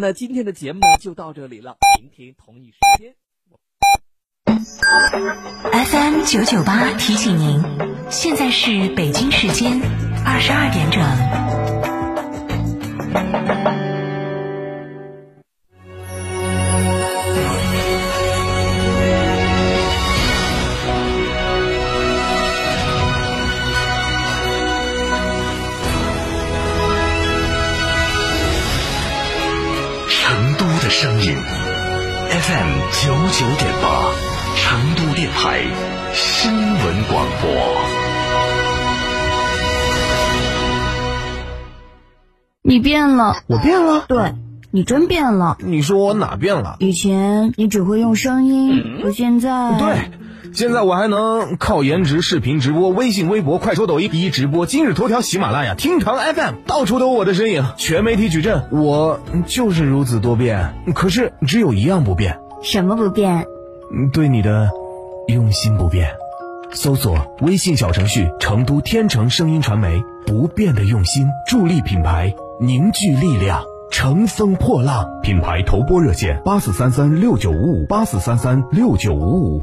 那今天的节目呢就到这里了，明天同一时间。FM 九九八提醒您，现在是北京时间二十二点整。FM 九九点八，成都电台新闻广播。你变了，我变了，对你真变了。你说我哪变了？以前你只会用声音，我现在对。现在我还能靠颜值视频直播，微信、微博、快手、抖音一直播，今日头条、喜马拉雅、听堂 FM，到处都有我的身影，全媒体矩阵，我就是如此多变。可是只有一样不变，什么不变？对你的用心不变。搜索微信小程序“成都天成声音传媒”，不变的用心，助力品牌凝聚力量，乘风破浪。品牌投播热线：八四三三六九五五八四三三六九五五。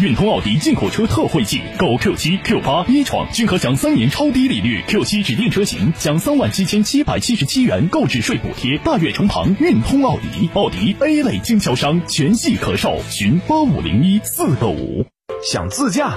运通奥迪进口车特惠季，购 Q 七、Q 八、一创均可享三年超低利率，Q 七指定车型享三万七千七百七十七元购置税补贴。大悦城旁运通奥迪，奥迪 A 类经销商，全系可售，询八五零一四个五。想自驾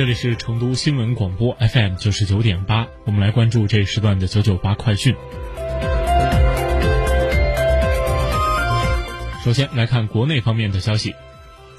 这里是成都新闻广播 FM 九十九点八，我们来关注这时段的九九八快讯。首先来看国内方面的消息。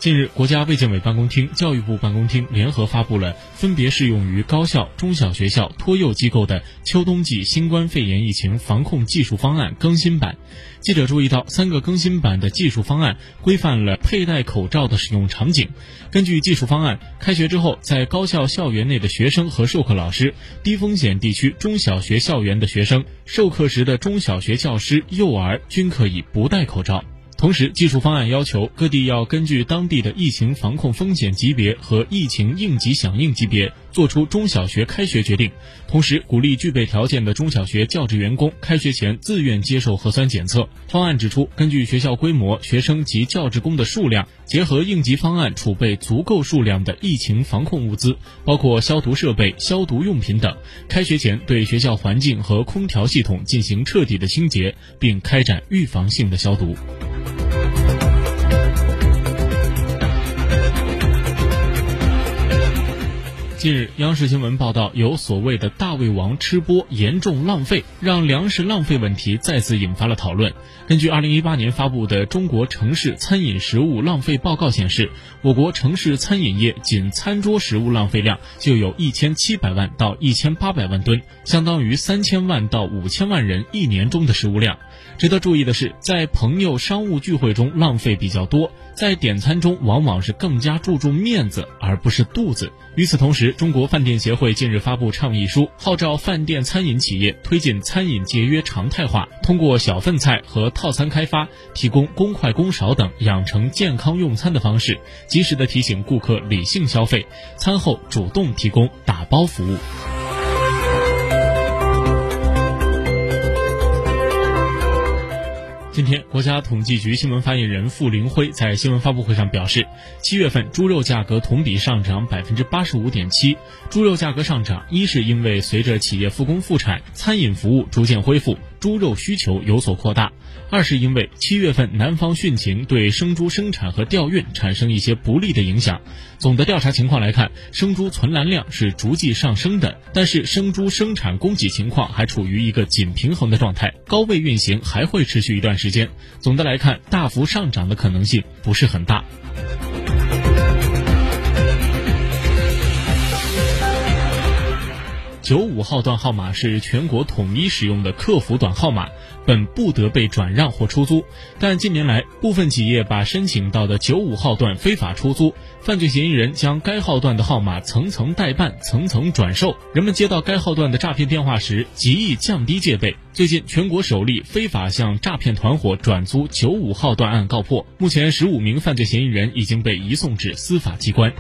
近日，国家卫健委办公厅、教育部办公厅联合发布了分别适用于高校、中小学校、托幼机构的秋冬季新冠肺炎疫情防控技术方案更新版。记者注意到，三个更新版的技术方案规范了佩戴口罩的使用场景。根据技术方案，开学之后，在高校校园内的学生和授课老师、低风险地区中小学校园的学生、授课时的中小学教师、幼儿均可以不戴口罩。同时，技术方案要求各地要根据当地的疫情防控风险级别和疫情应急响应级别，作出中小学开学决定。同时，鼓励具备条件的中小学教职员工开学前自愿接受核酸检测。方案指出，根据学校规模、学生及教职工的数量，结合应急方案，储备足够数量的疫情防控物资，包括消毒设备、消毒用品等。开学前对学校环境和空调系统进行彻底的清洁，并开展预防性的消毒。近日，央视新闻报道，有所谓的“大胃王”吃播严重浪费，让粮食浪费问题再次引发了讨论。根据2018年发布的《中国城市餐饮食物浪费报告》显示，我国城市餐饮业仅餐桌食物浪费量就有一千七百万到一千八百万吨，相当于三千万到五千万人一年中的食物量。值得注意的是，在朋友商务聚会中浪费比较多，在点餐中往往是更加注重面子而不是肚子。与此同时，中国饭店协会近日发布倡议书，号召饭店餐饮企业推进餐饮节约常态化，通过小份菜和套餐开发，提供公筷公勺等，养成健康用餐的方式，及时的提醒顾客理性消费，餐后主动提供打包服务。今天，国家统计局新闻发言人傅林辉在新闻发布会上表示，七月份猪肉价格同比上涨百分之八十五点七。猪肉价格上涨，一是因为随着企业复工复产，餐饮服务逐渐恢复。猪肉需求有所扩大，二是因为七月份南方汛情对生猪生产和调运产生一些不利的影响。总的调查情况来看，生猪存栏量是逐季上升的，但是生猪生产供给情况还处于一个紧平衡的状态，高位运行还会持续一段时间。总的来看，大幅上涨的可能性不是很大。九五号段号码是全国统一使用的客服短号码，本不得被转让或出租。但近年来，部分企业把申请到的九五号段非法出租，犯罪嫌疑人将该号段的号码层层代办、层层转售。人们接到该号段的诈骗电话时，极易降低戒备。最近，全国首例非法向诈骗团伙转租九五号段案告破，目前十五名犯罪嫌疑人已经被移送至司法机关。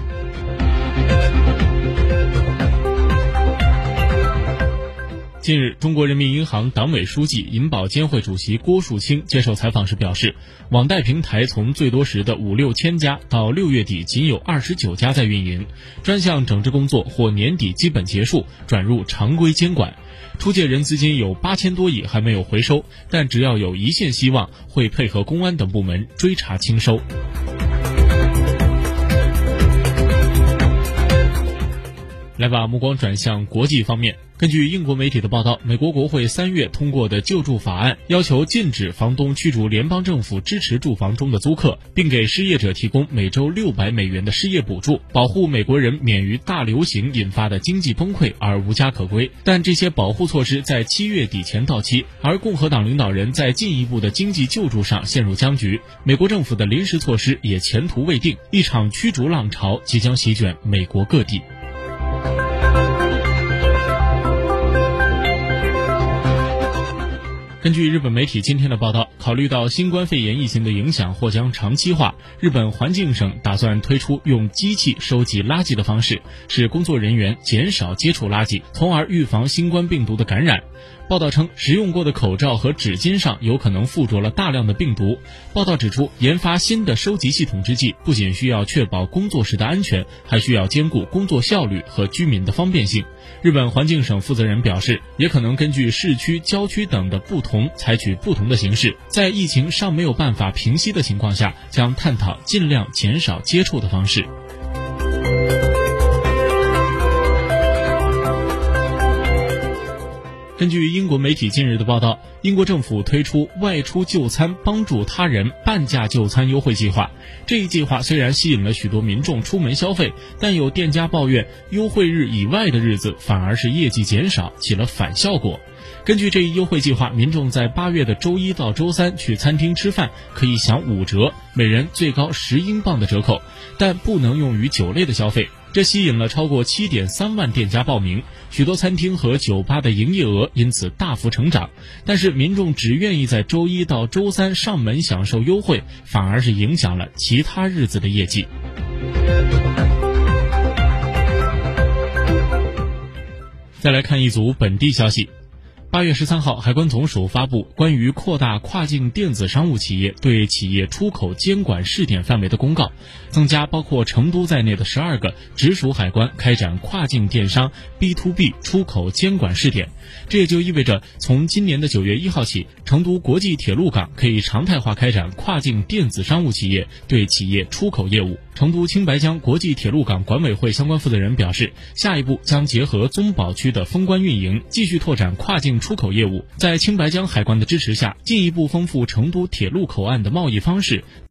近日，中国人民银行党委书记、银保监会主席郭树清接受采访时表示，网贷平台从最多时的五六千家到六月底仅有二十九家在运营，专项整治工作或年底基本结束，转入常规监管。出借人资金有八千多亿还没有回收，但只要有一线希望，会配合公安等部门追查清收。来把目光转向国际方面。根据英国媒体的报道，美国国会三月通过的救助法案要求禁止房东驱逐联邦政府支持住房中的租客，并给失业者提供每周六百美元的失业补助，保护美国人免于大流行引发的经济崩溃而无家可归。但这些保护措施在七月底前到期，而共和党领导人在进一步的经济救助上陷入僵局。美国政府的临时措施也前途未定，一场驱逐浪潮即将席卷美国各地。根据日本媒体今天的报道，考虑到新冠肺炎疫情的影响或将长期化，日本环境省打算推出用机器收集垃圾的方式，使工作人员减少接触垃圾，从而预防新冠病毒的感染。报道称，使用过的口罩和纸巾上有可能附着了大量的病毒。报道指出，研发新的收集系统之际，不仅需要确保工作时的安全，还需要兼顾工作效率和居民的方便性。日本环境省负责人表示，也可能根据市区、郊区等的不同同，采取不同的形式。在疫情尚没有办法平息的情况下，将探讨尽量减少接触的方式。根据英国媒体近日的报道，英国政府推出外出就餐帮助他人半价就餐优惠计划。这一计划虽然吸引了许多民众出门消费，但有店家抱怨，优惠日以外的日子反而是业绩减少，起了反效果。根据这一优惠计划，民众在八月的周一到周三去餐厅吃饭可以享五折，每人最高十英镑的折扣，但不能用于酒类的消费。这吸引了超过七点三万店家报名，许多餐厅和酒吧的营业额因此大幅成长。但是民众只愿意在周一到周三上门享受优惠，反而是影响了其他日子的业绩。再来看一组本地消息。八月十三号，海关总署发布关于扩大跨境电子商务企业对企业出口监管试点范围的公告，增加包括成都在内的十二个直属海关开展跨境电商 B to B 出口监管试点。这也就意味着，从今年的九月一号起，成都国际铁路港可以常态化开展跨境电子商务企业对企业出口业务。成都青白江国际铁路港管委会相关负责人表示，下一步将结合综保区的封关运营，继续拓展跨境出口业务，在青白江海关的支持下，进一步丰富成都铁路口岸的贸易方式。